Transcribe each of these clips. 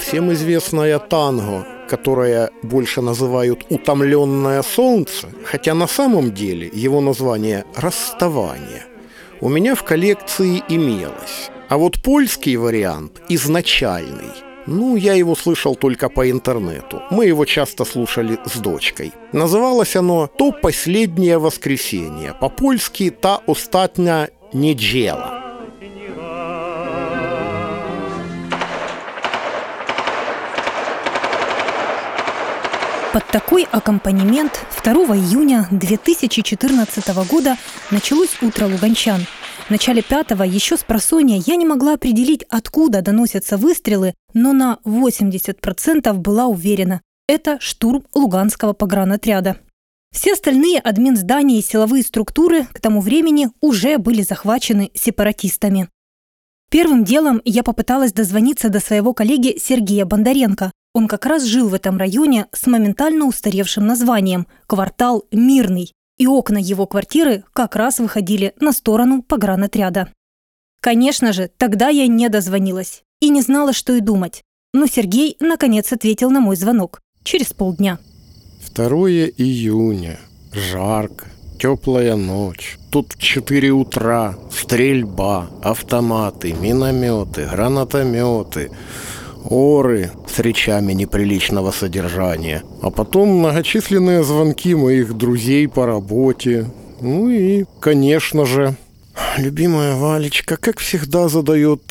Всем известная танго, которое больше называют «утомленное солнце», хотя на самом деле его название «расставание», у меня в коллекции имелось. А вот польский вариант, изначальный, ну, я его слышал только по интернету. Мы его часто слушали с дочкой. Называлось оно «То последнее воскресенье». По-польски «Та остатня неделя». Под такой аккомпанемент 2 июня 2014 года началось утро луганчан. В начале пятого, еще с просонья, я не могла определить, откуда доносятся выстрелы, но на 80% была уверена – это штурм Луганского погранотряда. Все остальные админздания и силовые структуры к тому времени уже были захвачены сепаратистами. Первым делом я попыталась дозвониться до своего коллеги Сергея Бондаренко. Он как раз жил в этом районе с моментально устаревшим названием «Квартал Мирный», и окна его квартиры как раз выходили на сторону погранотряда. Конечно же, тогда я не дозвонилась и не знала, что и думать. Но Сергей, наконец, ответил на мой звонок. Через полдня. 2 июня. Жарко. Теплая ночь. Тут в 4 утра. Стрельба, автоматы, минометы, гранатометы оры с речами неприличного содержания, а потом многочисленные звонки моих друзей по работе. Ну и, конечно же, любимая Валечка, как всегда, задает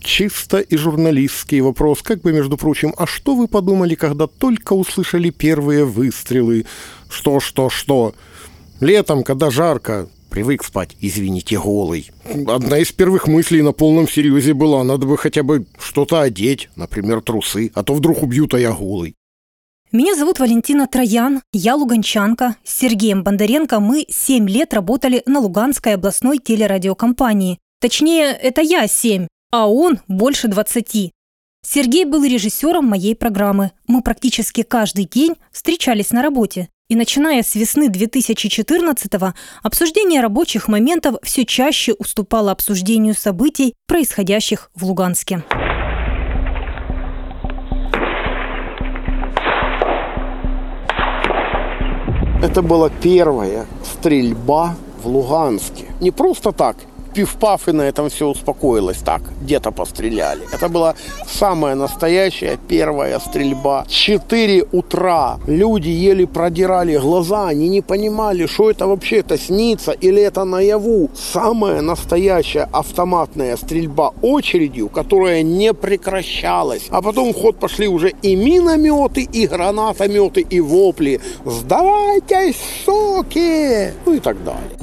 чисто и журналистский вопрос, как бы, между прочим, а что вы подумали, когда только услышали первые выстрелы? Что, что, что? Летом, когда жарко, привык спать, извините, голый. Одна из первых мыслей на полном серьезе была, надо бы хотя бы что-то одеть, например, трусы, а то вдруг убьют, а я голый. Меня зовут Валентина Троян, я луганчанка. С Сергеем Бондаренко мы 7 лет работали на Луганской областной телерадиокомпании. Точнее, это я 7, а он больше 20. Сергей был режиссером моей программы. Мы практически каждый день встречались на работе. И начиная с весны 2014-го, обсуждение рабочих моментов все чаще уступало обсуждению событий, происходящих в Луганске. Это была первая стрельба в Луганске. Не просто так пив-паф, и на этом все успокоилось. Так, где-то постреляли. Это была самая настоящая первая стрельба. Четыре утра люди еле продирали глаза, они не понимали, что это вообще, это снится или это наяву. Самая настоящая автоматная стрельба очередью, которая не прекращалась. А потом в ход пошли уже и минометы, и гранатометы, и вопли. «Сдавайтесь, соки!» Ну и так далее.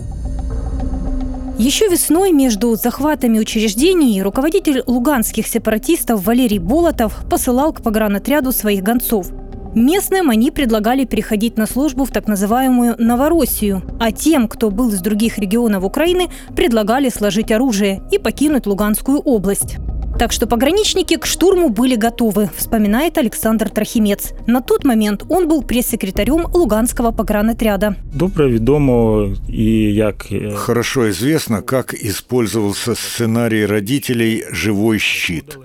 Еще весной между захватами учреждений руководитель луганских сепаратистов Валерий Болотов посылал к погранотряду своих гонцов. Местным они предлагали переходить на службу в так называемую Новороссию, а тем, кто был из других регионов Украины, предлагали сложить оружие и покинуть Луганскую область. Так что пограничники к штурму были готовы, вспоминает Александр Трохимец. На тот момент он был пресс-секретарем Луганского погранотряда. Добре відомо и як... Хорошо известно, как использовался сценарий родителей «Живой щит».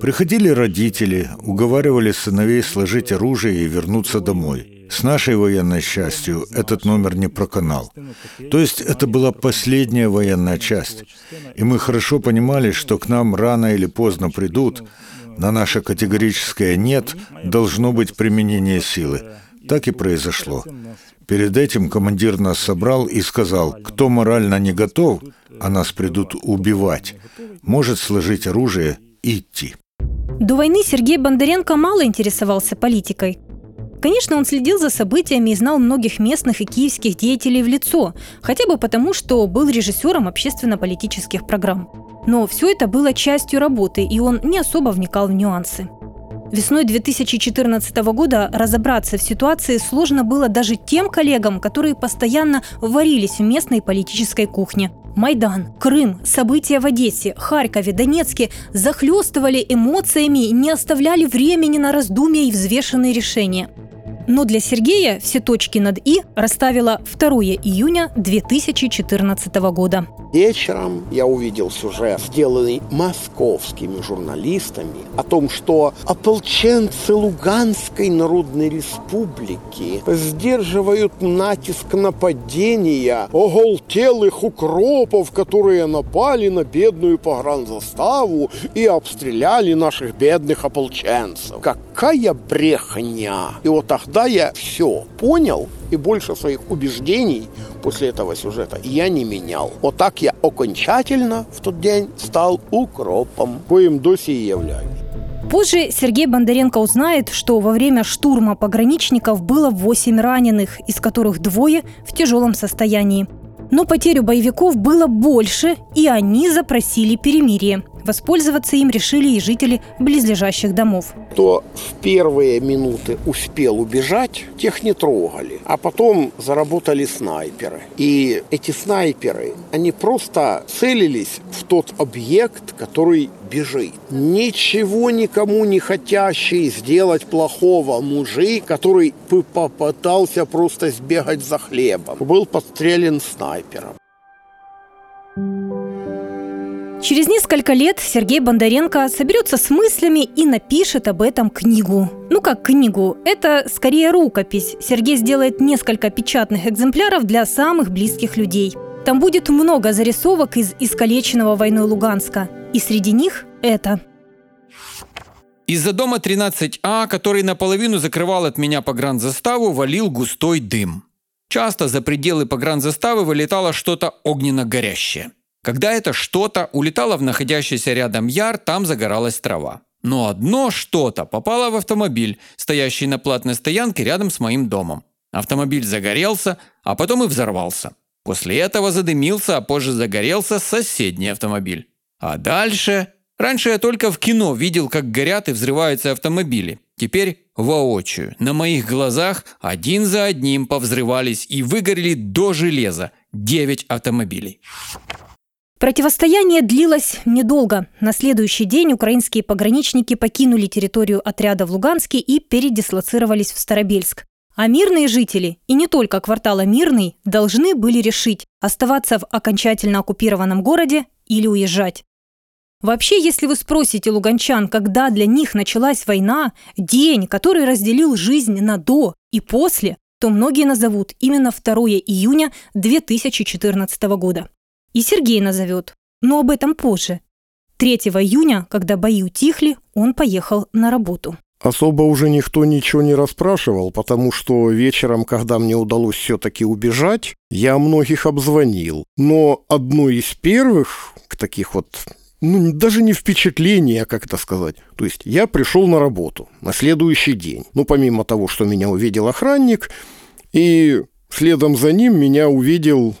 Приходили родители, уговаривали сыновей сложить оружие и вернуться домой – с нашей военной частью этот номер не проканал. То есть это была последняя военная часть. И мы хорошо понимали, что к нам рано или поздно придут. На наше категорическое «нет» должно быть применение силы. Так и произошло. Перед этим командир нас собрал и сказал, кто морально не готов, а нас придут убивать, может сложить оружие и идти. До войны Сергей Бондаренко мало интересовался политикой. Конечно, он следил за событиями и знал многих местных и киевских деятелей в лицо, хотя бы потому, что был режиссером общественно-политических программ. Но все это было частью работы, и он не особо вникал в нюансы. Весной 2014 года разобраться в ситуации сложно было даже тем коллегам, которые постоянно варились в местной политической кухне. Майдан, Крым, события в Одессе, Харькове, Донецке захлестывали эмоциями и не оставляли времени на раздумья и взвешенные решения – Но для Сергея все точки над «и» расставила 2 июня 2014 года. Вечером я увидел сюжет, сделанный московскими журналистами, о том, что ополченцы Луганской Народной Республики сдерживают натиск нападения оголтелых укропов, которые напали на бедную погранзаставу и обстреляли наших бедных ополченцев. Какая брехня! И вот тогда я все понял, и больше своих убеждений после этого сюжета я не менял. Вот так я окончательно в тот день стал укропом, коим до сих являюсь. Позже Сергей Бондаренко узнает, что во время штурма пограничников было 8 раненых, из которых двое в тяжелом состоянии. Но потерю боевиков было больше, и они запросили перемирие. Воспользоваться им решили и жители близлежащих домов. Кто в первые минуты успел убежать, тех не трогали. А потом заработали снайперы. И эти снайперы, они просто целились в тот объект, который бежит. Ничего никому не хотящий сделать плохого мужик, который попытался просто сбегать за хлебом, был подстрелен снайпером. Через несколько лет Сергей Бондаренко соберется с мыслями и напишет об этом книгу. Ну как книгу, это скорее рукопись. Сергей сделает несколько печатных экземпляров для самых близких людей. Там будет много зарисовок из искалеченного войной Луганска. И среди них это. Из-за дома 13А, который наполовину закрывал от меня погранзаставу, валил густой дым. Часто за пределы погранзаставы вылетало что-то огненно-горящее. Когда это что-то улетало в находящийся рядом яр, там загоралась трава. Но одно что-то попало в автомобиль, стоящий на платной стоянке рядом с моим домом. Автомобиль загорелся, а потом и взорвался. После этого задымился, а позже загорелся соседний автомобиль. А дальше... Раньше я только в кино видел, как горят и взрываются автомобили. Теперь воочию. На моих глазах один за одним повзрывались и выгорели до железа 9 автомобилей. Противостояние длилось недолго. На следующий день украинские пограничники покинули территорию отряда в Луганске и передислоцировались в Старобельск. А мирные жители, и не только квартала Мирный, должны были решить, оставаться в окончательно оккупированном городе или уезжать. Вообще, если вы спросите луганчан, когда для них началась война, день, который разделил жизнь на «до» и «после», то многие назовут именно 2 июня 2014 года. И Сергей назовет, но об этом позже. 3 июня, когда бои утихли, он поехал на работу. Особо уже никто ничего не расспрашивал, потому что вечером, когда мне удалось все-таки убежать, я многих обзвонил. Но одно из первых таких вот ну, даже не впечатление, а как это сказать. То есть я пришел на работу на следующий день. Ну, помимо того, что меня увидел охранник, и следом за ним меня увидел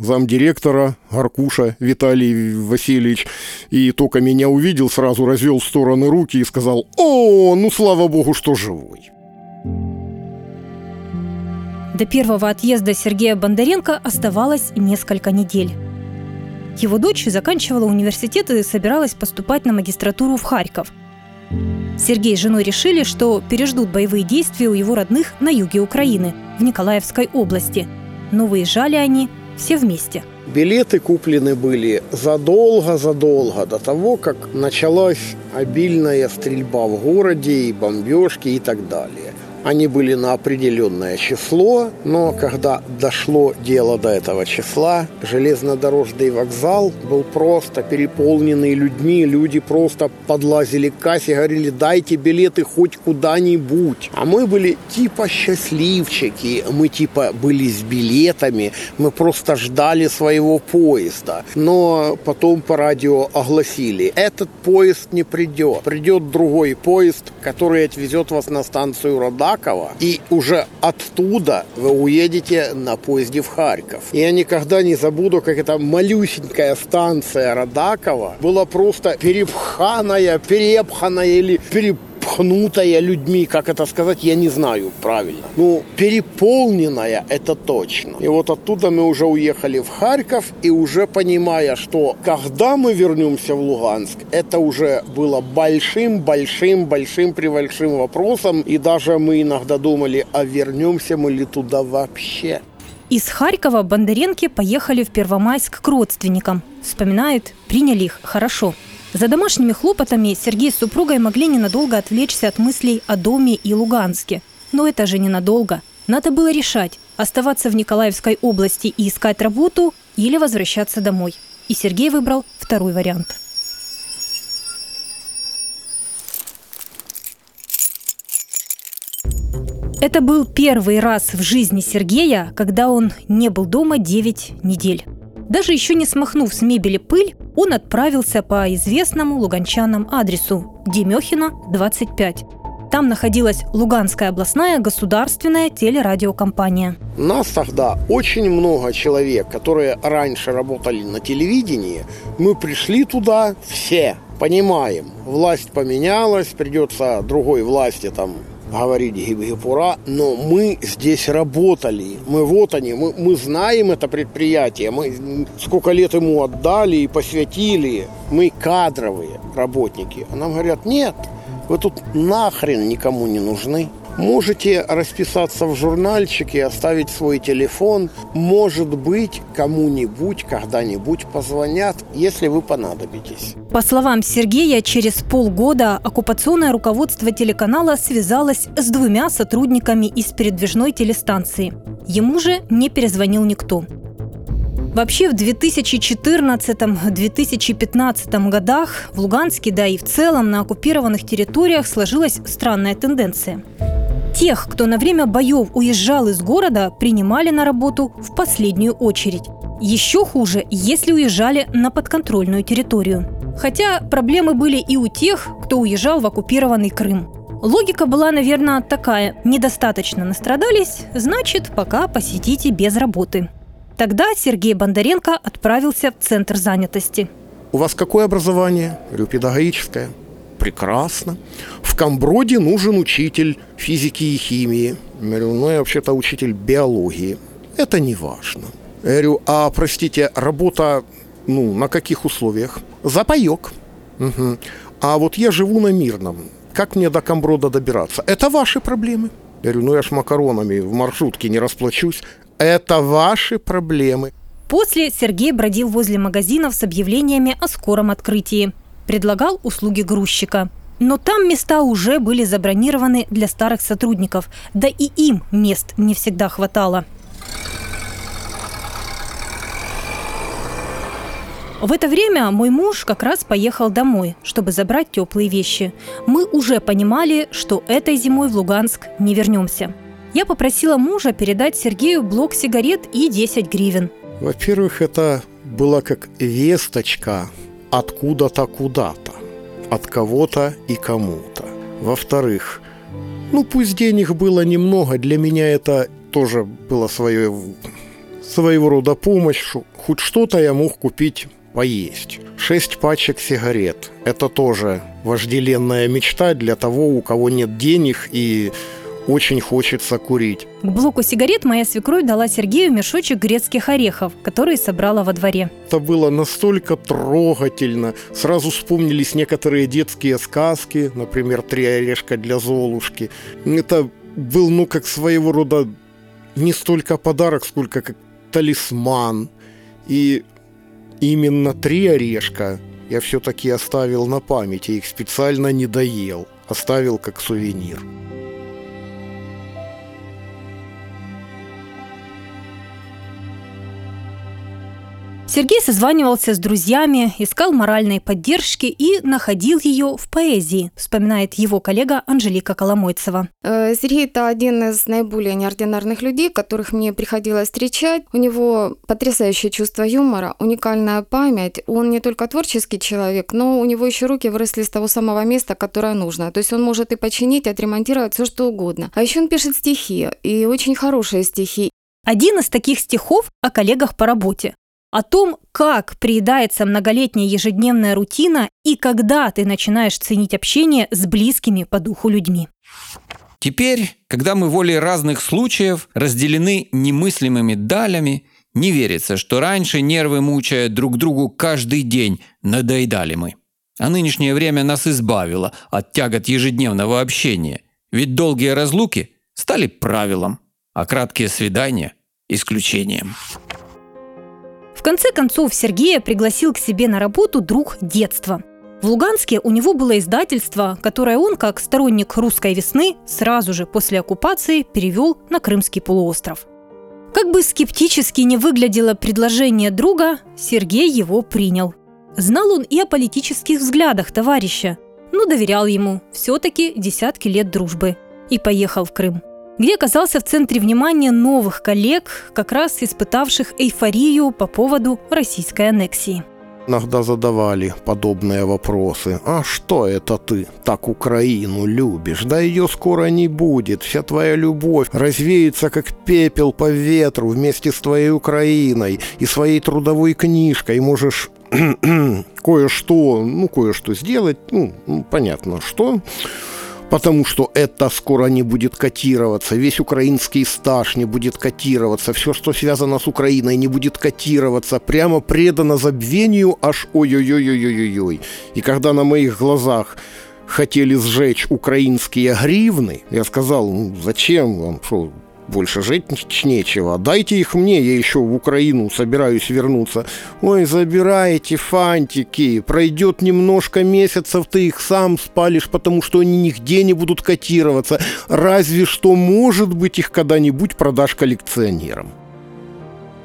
замдиректора Аркуша Виталий Васильевич, и только меня увидел, сразу развел в стороны руки и сказал «О, ну слава богу, что живой». До первого отъезда Сергея Бондаренко оставалось несколько недель. Его дочь заканчивала университет и собиралась поступать на магистратуру в Харьков. Сергей с женой решили, что переждут боевые действия у его родных на юге Украины, в Николаевской области. Но выезжали они все вместе. Билеты куплены были задолго-задолго до того, как началась обильная стрельба в городе и бомбежки и так далее. Они были на определенное число, но когда дошло дело до этого числа, железнодорожный вокзал был просто переполненный людьми. Люди просто подлазили к кассе говорили, дайте билеты хоть куда-нибудь. А мы были типа счастливчики, мы типа были с билетами, мы просто ждали своего поезда. Но потом по радио огласили, этот поезд не придет. Придет другой поезд, который отвезет вас на станцию Рода Ракова, и уже оттуда вы уедете на поезде в Харьков. И я никогда не забуду, как эта малюсенькая станция Радакова была просто перепханая, перепханая или переп перепхнутая людьми, как это сказать, я не знаю правильно. Ну, переполненная, это точно. И вот оттуда мы уже уехали в Харьков, и уже понимая, что когда мы вернемся в Луганск, это уже было большим, большим, большим, превбольшим вопросом, и даже мы иногда думали, а вернемся мы ли туда вообще? Из Харькова Бондаренки поехали в Первомайск к родственникам. Вспоминает, приняли их хорошо. За домашними хлопотами Сергей с супругой могли ненадолго отвлечься от мыслей о доме и Луганске. Но это же ненадолго. Надо было решать, оставаться в Николаевской области и искать работу или возвращаться домой. И Сергей выбрал второй вариант. Это был первый раз в жизни Сергея, когда он не был дома 9 недель. Даже еще не смахнув с мебели пыль, он отправился по известному луганчанам адресу Демехина, 25. Там находилась Луганская областная государственная телерадиокомпания. Нас тогда очень много человек, которые раньше работали на телевидении. Мы пришли туда все, понимаем, власть поменялась, придется другой власти там говорить гибгипура, но мы здесь работали. Мы вот они, мы, мы знаем это предприятие, мы сколько лет ему отдали и посвятили. Мы кадровые работники. А нам говорят, нет, вы тут нахрен никому не нужны. Можете расписаться в журнальчике, оставить свой телефон. Может быть, кому-нибудь когда-нибудь позвонят, если вы понадобитесь. По словам Сергея, через полгода оккупационное руководство телеканала связалось с двумя сотрудниками из передвижной телестанции. Ему же не перезвонил никто. Вообще в 2014-2015 годах в Луганске, да и в целом на оккупированных территориях сложилась странная тенденция. Тех, кто на время боев уезжал из города, принимали на работу в последнюю очередь. Еще хуже, если уезжали на подконтрольную территорию. Хотя проблемы были и у тех, кто уезжал в оккупированный Крым. Логика была, наверное, такая. Недостаточно настрадались, значит, пока посидите без работы. Тогда Сергей Бондаренко отправился в Центр занятости. У вас какое образование? Говорю, педагогическое. Прекрасно. В Камброде нужен учитель физики и химии. Я говорю, ну я вообще-то учитель биологии. Это не важно. Я говорю, а, простите, работа, ну, на каких условиях? За паёк. Угу. А вот я живу на Мирном. Как мне до Камброда добираться? Это ваши проблемы. Я говорю, ну я ж макаронами в маршрутке не расплачусь. Это ваши проблемы. После Сергей бродил возле магазинов с объявлениями о скором открытии. Предлагал услуги грузчика. Но там места уже были забронированы для старых сотрудников, да и им мест не всегда хватало. В это время мой муж как раз поехал домой, чтобы забрать теплые вещи. Мы уже понимали, что этой зимой в Луганск не вернемся. Я попросила мужа передать Сергею блок сигарет и 10 гривен. Во-первых, это была как весточка откуда-то куда-то, от кого-то и кому-то. Во-вторых, ну пусть денег было немного, для меня это тоже было свое, своего рода помощь, хоть что-то я мог купить поесть. Шесть пачек сигарет. Это тоже вожделенная мечта для того, у кого нет денег и очень хочется курить. К блоку сигарет моя свекровь дала Сергею мешочек грецких орехов, которые собрала во дворе. Это было настолько трогательно. Сразу вспомнились некоторые детские сказки, например, «Три орешка для Золушки». Это был, ну, как своего рода не столько подарок, сколько как талисман. И именно три орешка я все-таки оставил на памяти, их специально не доел, оставил как сувенир. Сергей созванивался с друзьями, искал моральной поддержки и находил ее в поэзии, вспоминает его коллега Анжелика Коломойцева. Э, Сергей – это один из наиболее неординарных людей, которых мне приходилось встречать. У него потрясающее чувство юмора, уникальная память. Он не только творческий человек, но у него еще руки выросли с того самого места, которое нужно. То есть он может и починить, отремонтировать все что угодно. А еще он пишет стихи, и очень хорошие стихи. Один из таких стихов о коллегах по работе. О том, как приедается многолетняя ежедневная рутина и когда ты начинаешь ценить общение с близкими по духу людьми. Теперь, когда мы волей разных случаев разделены немыслимыми далями, не верится, что раньше нервы мучая друг другу каждый день, надоедали мы. А нынешнее время нас избавило от тягот ежедневного общения. Ведь долгие разлуки стали правилом, а краткие свидания – исключением. В конце концов Сергея пригласил к себе на работу друг детства. В Луганске у него было издательство, которое он, как сторонник русской весны, сразу же после оккупации перевел на Крымский полуостров. Как бы скептически не выглядело предложение друга, Сергей его принял. Знал он и о политических взглядах товарища, но доверял ему, все-таки десятки лет дружбы, и поехал в Крым где оказался в центре внимания новых коллег, как раз испытавших эйфорию по поводу российской аннексии. Иногда задавали подобные вопросы. «А что это ты так Украину любишь? Да ее скоро не будет. Вся твоя любовь развеется, как пепел по ветру вместе с твоей Украиной и своей трудовой книжкой. Можешь кое-что, ну, кое-что сделать, ну, понятно, что потому что это скоро не будет котироваться, весь украинский стаж не будет котироваться, все, что связано с Украиной, не будет котироваться, прямо предано забвению аж ой-ой-ой-ой-ой-ой. И когда на моих глазах хотели сжечь украинские гривны, я сказал, ну, зачем вам, что больше жить нечего. Дайте их мне, я еще в Украину собираюсь вернуться. Ой, забирайте фантики. Пройдет немножко месяцев, ты их сам спалишь, потому что они нигде не будут котироваться. Разве что, может быть, их когда-нибудь продашь коллекционерам.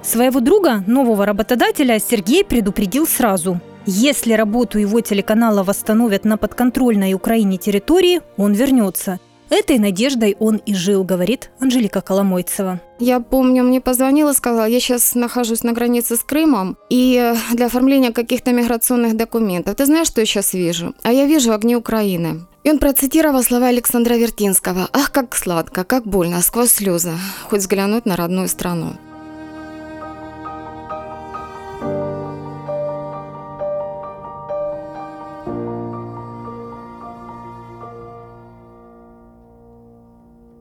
Своего друга, нового работодателя, Сергей предупредил сразу. Если работу его телеканала восстановят на подконтрольной Украине территории, он вернется – Этой надеждой он и жил, говорит Анжелика Коломойцева. Я помню, мне позвонила, сказала, я сейчас нахожусь на границе с Крымом, и для оформления каких-то миграционных документов. Ты знаешь, что я сейчас вижу? А я вижу огни Украины. И он процитировал слова Александра Вертинского. «Ах, как сладко, как больно, сквозь слезы, хоть взглянуть на родную страну».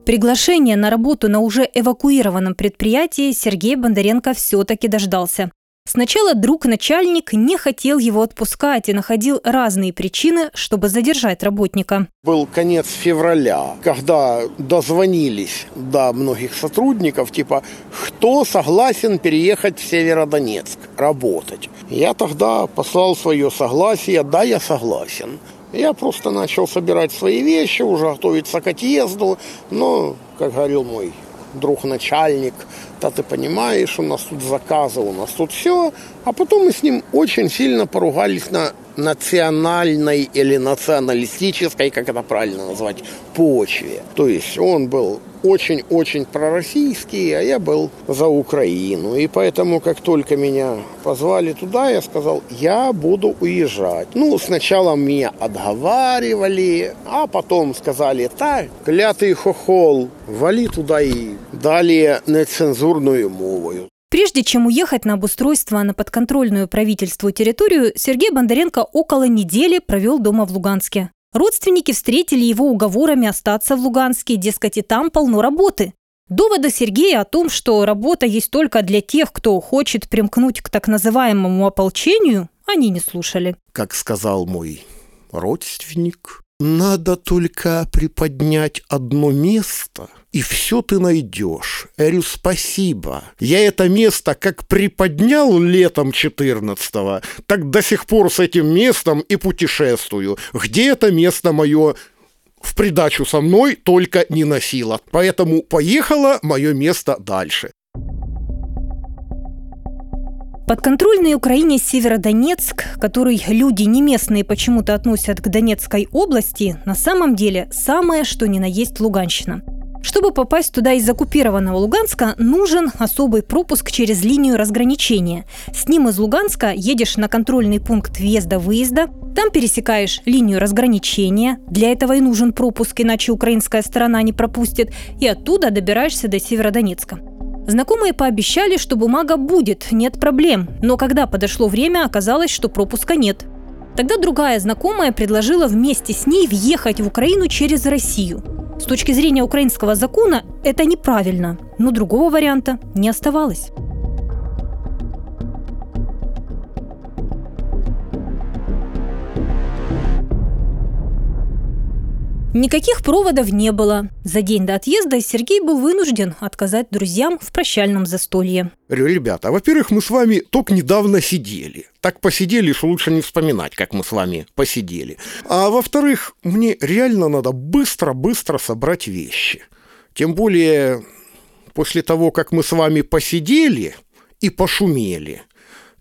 Приглашение на работу на уже эвакуированном предприятии Сергей Бондаренко все-таки дождался. Сначала друг-начальник не хотел его отпускать и находил разные причины, чтобы задержать работника. Был конец февраля, когда дозвонились до многих сотрудников, типа, кто согласен переехать в Северодонецк работать. Я тогда послал свое согласие, да, я согласен. Я просто начал собирать свои вещи, уже готовиться к отъезду. Но, как говорил мой друг-начальник, да ты понимаешь, у нас тут заказы, у нас тут все. А потом мы с ним очень сильно поругались на национальной или националистической, как это правильно назвать, почве. То есть он был очень-очень пророссийский, а я был за Украину. И поэтому, как только меня позвали туда, я сказал, я буду уезжать. Ну, сначала меня отговаривали, а потом сказали, так, клятый хохол, вали туда и далее нецензурную мовою. Прежде чем уехать на обустройство на подконтрольную правительству территорию, Сергей Бондаренко около недели провел дома в Луганске. Родственники встретили его уговорами остаться в Луганске, дескать, и там полно работы. Довода Сергея о том, что работа есть только для тех, кто хочет примкнуть к так называемому ополчению, они не слушали. Как сказал мой родственник, надо только приподнять одно место, и все ты найдешь. Говорю, спасибо. Я это место как приподнял летом 14-го, так до сих пор с этим местом и путешествую. Где это место мое в придачу со мной только не носило. Поэтому поехало мое место дальше. Подконтрольный Украине Северодонецк, который люди не местные почему-то относят к Донецкой области, на самом деле самое, что ни на есть Луганщина. Чтобы попасть туда из оккупированного Луганска, нужен особый пропуск через линию разграничения. С ним из Луганска едешь на контрольный пункт въезда-выезда, там пересекаешь линию разграничения, для этого и нужен пропуск, иначе украинская сторона не пропустит, и оттуда добираешься до Северодонецка. Знакомые пообещали, что бумага будет, нет проблем. Но когда подошло время, оказалось, что пропуска нет. Тогда другая знакомая предложила вместе с ней въехать в Украину через Россию. С точки зрения украинского закона это неправильно, но другого варианта не оставалось. Никаких проводов не было. За день до отъезда Сергей был вынужден отказать друзьям в прощальном застолье. Ребята, во-первых, мы с вами только недавно сидели. Так посидели, что лучше не вспоминать, как мы с вами посидели. А во-вторых, мне реально надо быстро-быстро собрать вещи. Тем более, после того, как мы с вами посидели и пошумели,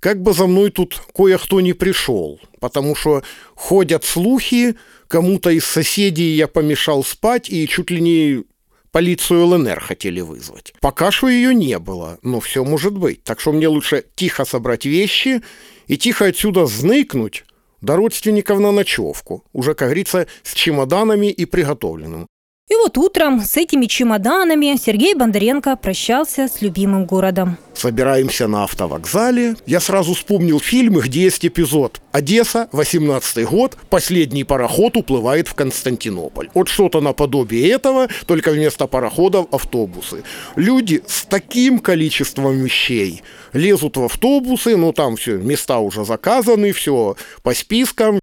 как бы за мной тут кое-кто не пришел, потому что ходят слухи, кому-то из соседей я помешал спать и чуть ли не полицию ЛНР хотели вызвать. Пока что ее не было, но все может быть. Так что мне лучше тихо собрать вещи и тихо отсюда зныкнуть до родственников на ночевку. Уже, как говорится, с чемоданами и приготовленным. И вот утром с этими чемоданами Сергей Бондаренко прощался с любимым городом. Собираемся на автовокзале. Я сразу вспомнил фильмы, где есть эпизод. Одесса, 18 год, последний пароход уплывает в Константинополь. Вот что-то наподобие этого, только вместо пароходов автобусы. Люди с таким количеством вещей лезут в автобусы, ну там все, места уже заказаны, все по спискам.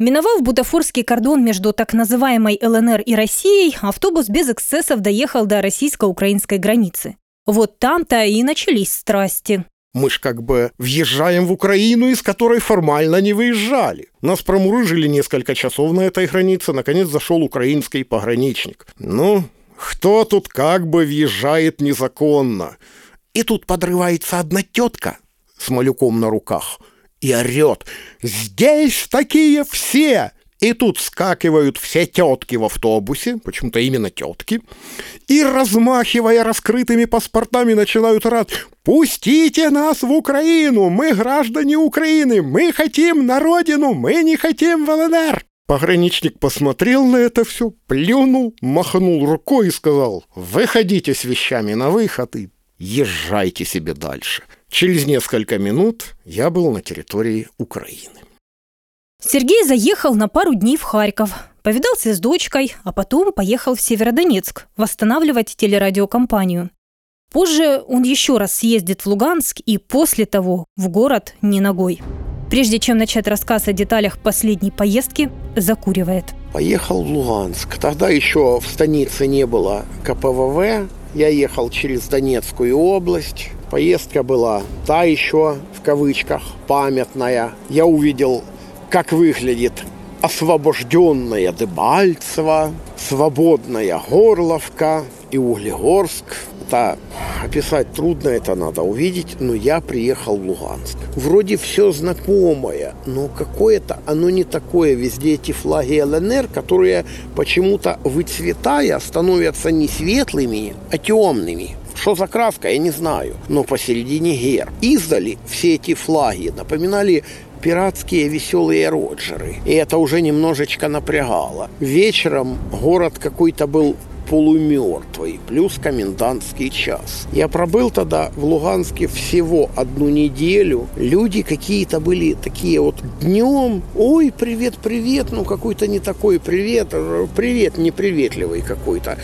Миновав бутафорский кордон между так называемой ЛНР и Россией, автобус без эксцессов доехал до российско-украинской границы. Вот там-то и начались страсти. Мы ж как бы въезжаем в Украину, из которой формально не выезжали. Нас промурыжили несколько часов на этой границе, наконец зашел украинский пограничник. Ну, кто тут как бы въезжает незаконно? И тут подрывается одна тетка с малюком на руках – и орет «Здесь такие все!» И тут скакивают все тетки в автобусе, почему-то именно тетки, и, размахивая раскрытыми паспортами, начинают рад «Пустите нас в Украину! Мы граждане Украины! Мы хотим на родину! Мы не хотим в ЛНР!» Пограничник посмотрел на это все, плюнул, махнул рукой и сказал «Выходите с вещами на выход и езжайте себе дальше». Через несколько минут я был на территории Украины. Сергей заехал на пару дней в Харьков, повидался с дочкой, а потом поехал в Северодонецк восстанавливать телерадиокомпанию. Позже он еще раз съездит в Луганск и после того в город не ногой. Прежде чем начать рассказ о деталях последней поездки, закуривает. Поехал в Луганск. Тогда еще в станице не было КПВВ. Я ехал через Донецкую область. Поездка была та еще, в кавычках, памятная. Я увидел, как выглядит освобожденная Дебальцево, свободная Горловка и Углегорск. Это описать трудно, это надо увидеть, но я приехал в Луганск. Вроде все знакомое, но какое-то оно не такое. Везде эти флаги ЛНР, которые почему-то выцветая становятся не светлыми, а темными. Что за краска, я не знаю. Но посередине герб. Издали все эти флаги напоминали пиратские веселые роджеры. И это уже немножечко напрягало. Вечером город какой-то был полумертвый, плюс комендантский час. Я пробыл тогда в Луганске всего одну неделю. Люди какие-то были такие вот днем, ой, привет, привет, ну какой-то не такой привет, привет неприветливый какой-то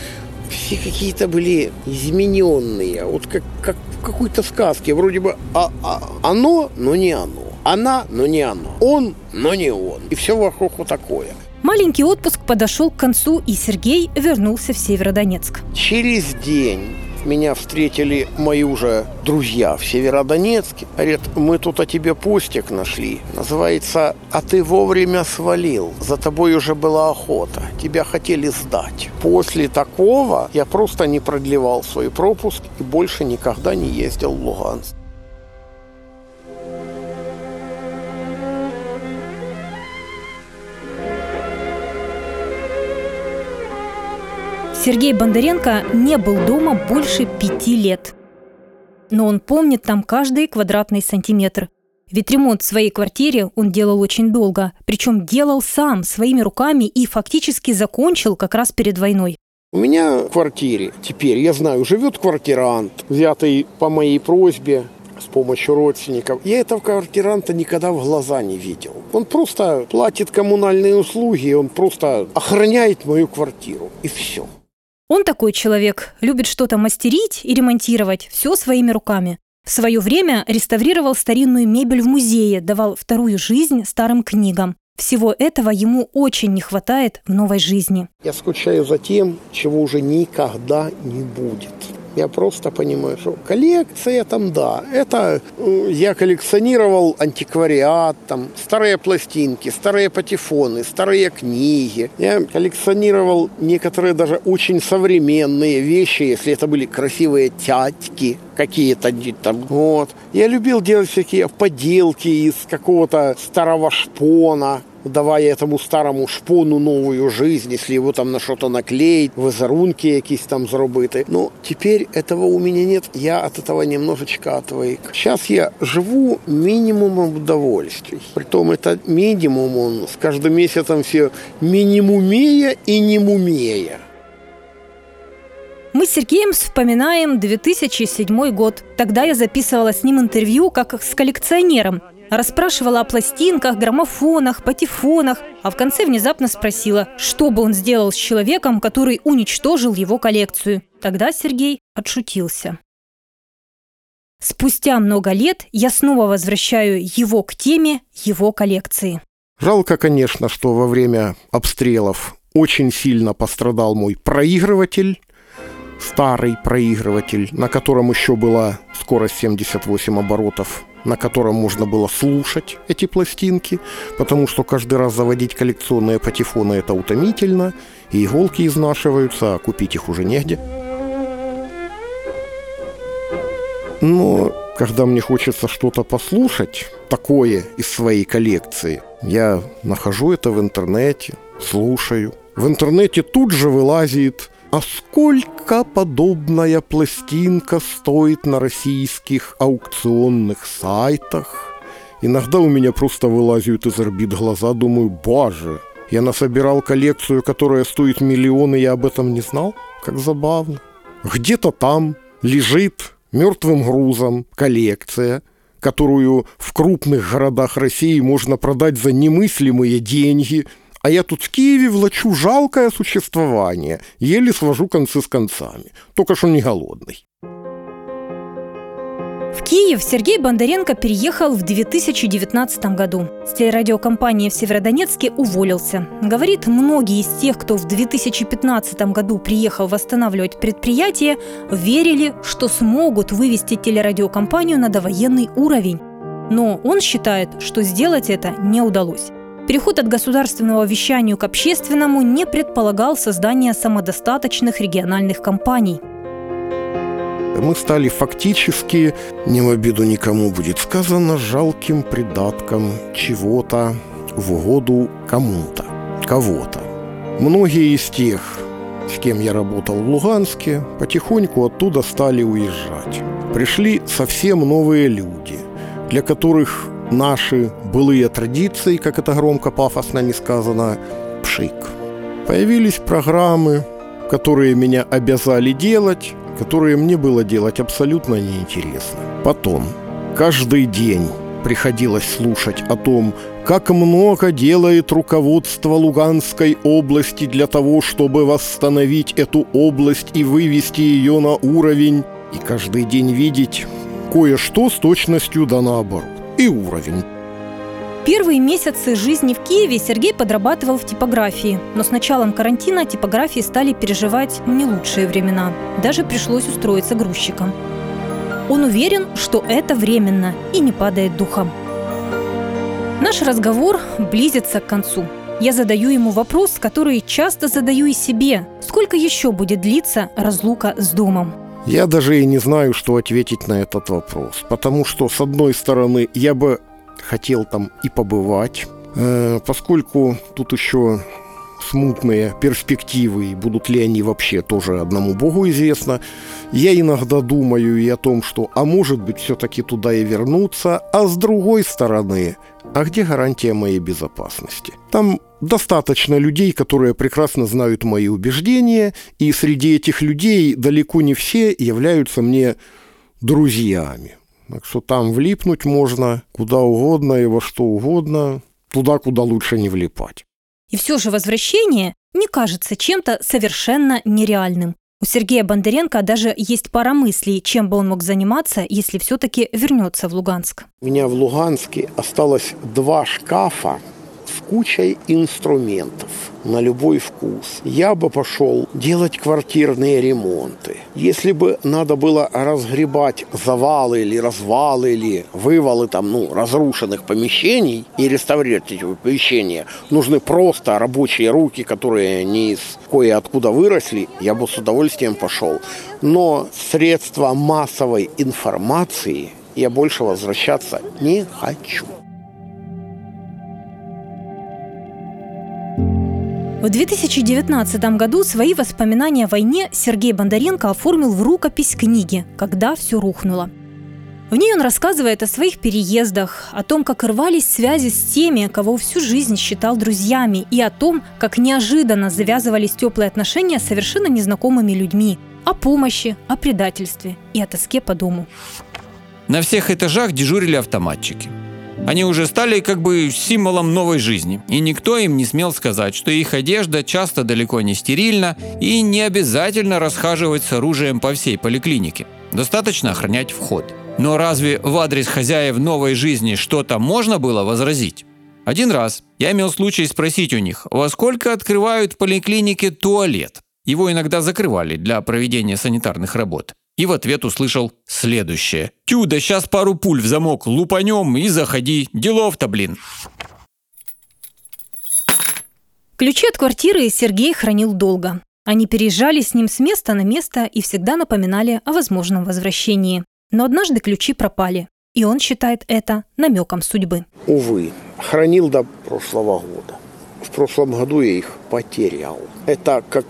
все какие-то были измененные, вот как, как в какой-то сказке, вроде бы а, а, оно, но не оно. Она, но не оно. Он, но не он. И все вокруг вот такое. Маленький отпуск подошел к концу, и Сергей вернулся в Северодонецк. Через день меня встретили мои уже друзья в Северодонецке. Говорят, мы тут о тебе постик нашли. Называется «А ты вовремя свалил. За тобой уже была охота. Тебя хотели сдать». После такого я просто не продлевал свой пропуск и больше никогда не ездил в Луганск. Сергей Бондаренко не был дома больше пяти лет. Но он помнит там каждый квадратный сантиметр. Ведь ремонт в своей квартире он делал очень долго, причем делал сам, своими руками и фактически закончил как раз перед войной. У меня в квартире теперь, я знаю, живет квартирант, взятый по моей просьбе с помощью родственников. Я этого квартиранта никогда в глаза не видел. Он просто платит коммунальные услуги, он просто охраняет мою квартиру. И все. Он такой человек, любит что-то мастерить и ремонтировать, все своими руками. В свое время реставрировал старинную мебель в музее, давал вторую жизнь старым книгам. Всего этого ему очень не хватает в новой жизни. Я скучаю за тем, чего уже никогда не будет. Я просто понимаю, что коллекция там, да, это э, я коллекционировал антиквариат, там, старые пластинки, старые патефоны, старые книги. Я коллекционировал некоторые даже очень современные вещи, если это были красивые тятьки какие-то там, вот. Я любил делать всякие поделки из какого-то старого шпона, давая этому старому шпону новую жизнь, если его там на что-то наклеить, визерунки якісь там зробити. Ну, теперь этого у меня нет, я от этого немножечко отвык. Сейчас я живу минимумом удовольствий. Притом это минимум, он с каждым месяцем все минимумея и немумея. Мы с Сергеем вспоминаем 2007 год. Тогда я записывала с ним интервью как с коллекционером. Расспрашивала о пластинках, граммофонах, патефонах, а в конце внезапно спросила, что бы он сделал с человеком, который уничтожил его коллекцию. Тогда Сергей отшутился. Спустя много лет я снова возвращаю его к теме его коллекции. Жалко, конечно, что во время обстрелов очень сильно пострадал мой проигрыватель, старый проигрыватель, на котором еще была скорость 78 оборотов, на котором можно было слушать эти пластинки, потому что каждый раз заводить коллекционные патефоны это утомительно, и иголки изнашиваются, а купить их уже негде. Но когда мне хочется что-то послушать, такое из своей коллекции, я нахожу это в интернете, слушаю. В интернете тут же вылазит а сколько подобная пластинка стоит на российских аукционных сайтах? Иногда у меня просто вылазят из орбит глаза, думаю, боже, я насобирал коллекцию, которая стоит миллионы, я об этом не знал? Как забавно. Где-то там лежит мертвым грузом коллекция, которую в крупных городах России можно продать за немыслимые деньги – а я тут в Киеве влачу жалкое существование, еле свожу концы с концами. Только что не голодный. В Киев Сергей Бондаренко переехал в 2019 году. С телерадиокомпании в Северодонецке уволился. Говорит, многие из тех, кто в 2015 году приехал восстанавливать предприятие, верили, что смогут вывести телерадиокомпанию на довоенный уровень. Но он считает, что сделать это не удалось. Переход от государственного вещания к общественному не предполагал создание самодостаточных региональных компаний. Мы стали фактически, не в обиду никому будет сказано, жалким придатком чего-то в угоду кому-то, кого-то. Многие из тех, с кем я работал в Луганске, потихоньку оттуда стали уезжать. Пришли совсем новые люди, для которых наши былые традиции, как это громко, пафосно не сказано, пшик. Появились программы, которые меня обязали делать, которые мне было делать абсолютно неинтересно. Потом, каждый день приходилось слушать о том, как много делает руководство Луганской области для того, чтобы восстановить эту область и вывести ее на уровень, и каждый день видеть кое-что с точностью да наоборот и уровень. Первые месяцы жизни в Киеве Сергей подрабатывал в типографии, но с началом карантина типографии стали переживать не лучшие времена. Даже пришлось устроиться грузчиком. Он уверен, что это временно и не падает духом. Наш разговор близится к концу. Я задаю ему вопрос, который часто задаю и себе. Сколько еще будет длиться разлука с домом? Я даже и не знаю, что ответить на этот вопрос. Потому что, с одной стороны, я бы хотел там и побывать, э, поскольку тут еще смутные перспективы, и будут ли они вообще, тоже одному Богу известно. Я иногда думаю и о том, что, а может быть, все-таки туда и вернуться, а с другой стороны, а где гарантия моей безопасности? Там достаточно людей, которые прекрасно знают мои убеждения, и среди этих людей далеко не все являются мне друзьями. Так что там влипнуть можно куда угодно и во что угодно, туда, куда лучше не влипать. И все же возвращение не кажется чем-то совершенно нереальным. У Сергея Бондаренко даже есть пара мыслей, чем бы он мог заниматься, если все-таки вернется в Луганск. У меня в Луганске осталось два шкафа кучей инструментов на любой вкус. Я бы пошел делать квартирные ремонты. Если бы надо было разгребать завалы или развалы или вывалы там, ну, разрушенных помещений и реставрировать эти помещения, нужны просто рабочие руки, которые не из кое-откуда выросли, я бы с удовольствием пошел. Но средства массовой информации я больше возвращаться не хочу. В 2019 году свои воспоминания о войне Сергей Бондаренко оформил в рукопись книги «Когда все рухнуло». В ней он рассказывает о своих переездах, о том, как рвались связи с теми, кого всю жизнь считал друзьями, и о том, как неожиданно завязывались теплые отношения с совершенно незнакомыми людьми, о помощи, о предательстве и о тоске по дому. На всех этажах дежурили автоматчики. Они уже стали как бы символом новой жизни, и никто им не смел сказать, что их одежда часто далеко не стерильна и не обязательно расхаживать с оружием по всей поликлинике. Достаточно охранять вход. Но разве в адрес хозяев новой жизни что-то можно было возразить? Один раз я имел случай спросить у них, во сколько открывают в поликлинике туалет. Его иногда закрывали для проведения санитарных работ. И в ответ услышал следующее. «Тю, да сейчас пару пуль в замок лупанем и заходи. Делов-то, блин». Ключи от квартиры Сергей хранил долго. Они переезжали с ним с места на место и всегда напоминали о возможном возвращении. Но однажды ключи пропали, и он считает это намеком судьбы. Увы, хранил до прошлого года. В прошлом году я их потерял. Это как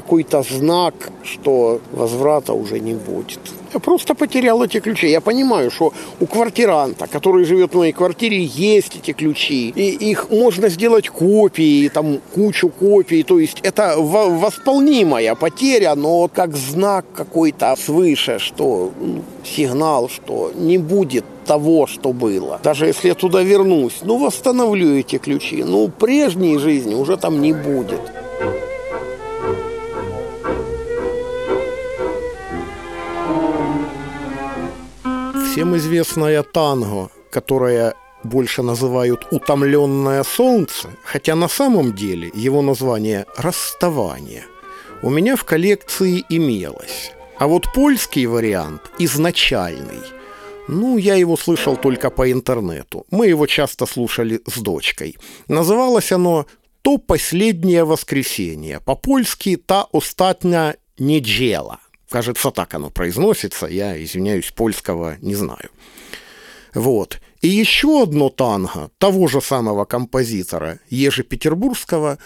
какой-то знак, что возврата уже не будет. Я просто потерял эти ключи. Я понимаю, что у квартиранта, который живет в моей квартире, есть эти ключи. И их можно сделать копии, там кучу копий. То есть это восполнимая потеря, но как знак какой-то свыше, что ну, сигнал, что не будет того, что было. Даже если я туда вернусь, ну восстановлю эти ключи. Ну прежней жизни уже там не будет. Всем известная танго, которая больше называют «утомленное солнце», хотя на самом деле его название «расставание», у меня в коллекции имелось. А вот польский вариант, изначальный, ну, я его слышал только по интернету. Мы его часто слушали с дочкой. Называлось оно «То последнее воскресенье», по-польски «Та остатня неделя». Кажется, так оно произносится. Я, извиняюсь, польского не знаю. Вот. И еще одно танго того же самого композитора Ежи Петербургского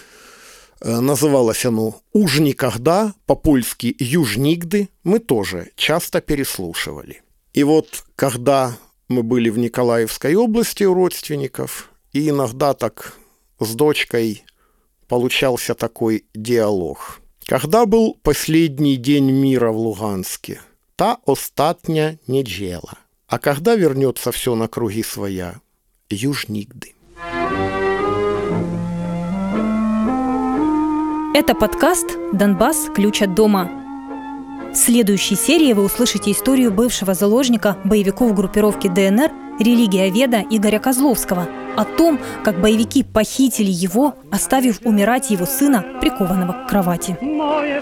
э, называлось оно «Уж никогда», по-польски «Южнигды», мы тоже часто переслушивали. И вот когда мы были в Николаевской области у родственников, и иногда так с дочкой получался такой диалог – когда был последний день мира в Луганске? Та остатня неделя. А когда вернется все на круги своя? Юж нигды. Это подкаст «Донбасс. Ключ от дома». В следующей серии вы услышите историю бывшего заложника боевиков группировки ДНР «Религия Веда» Игоря Козловского – о том, как боевики похитили его, оставив умирать его сына, прикованного к кровати. Moje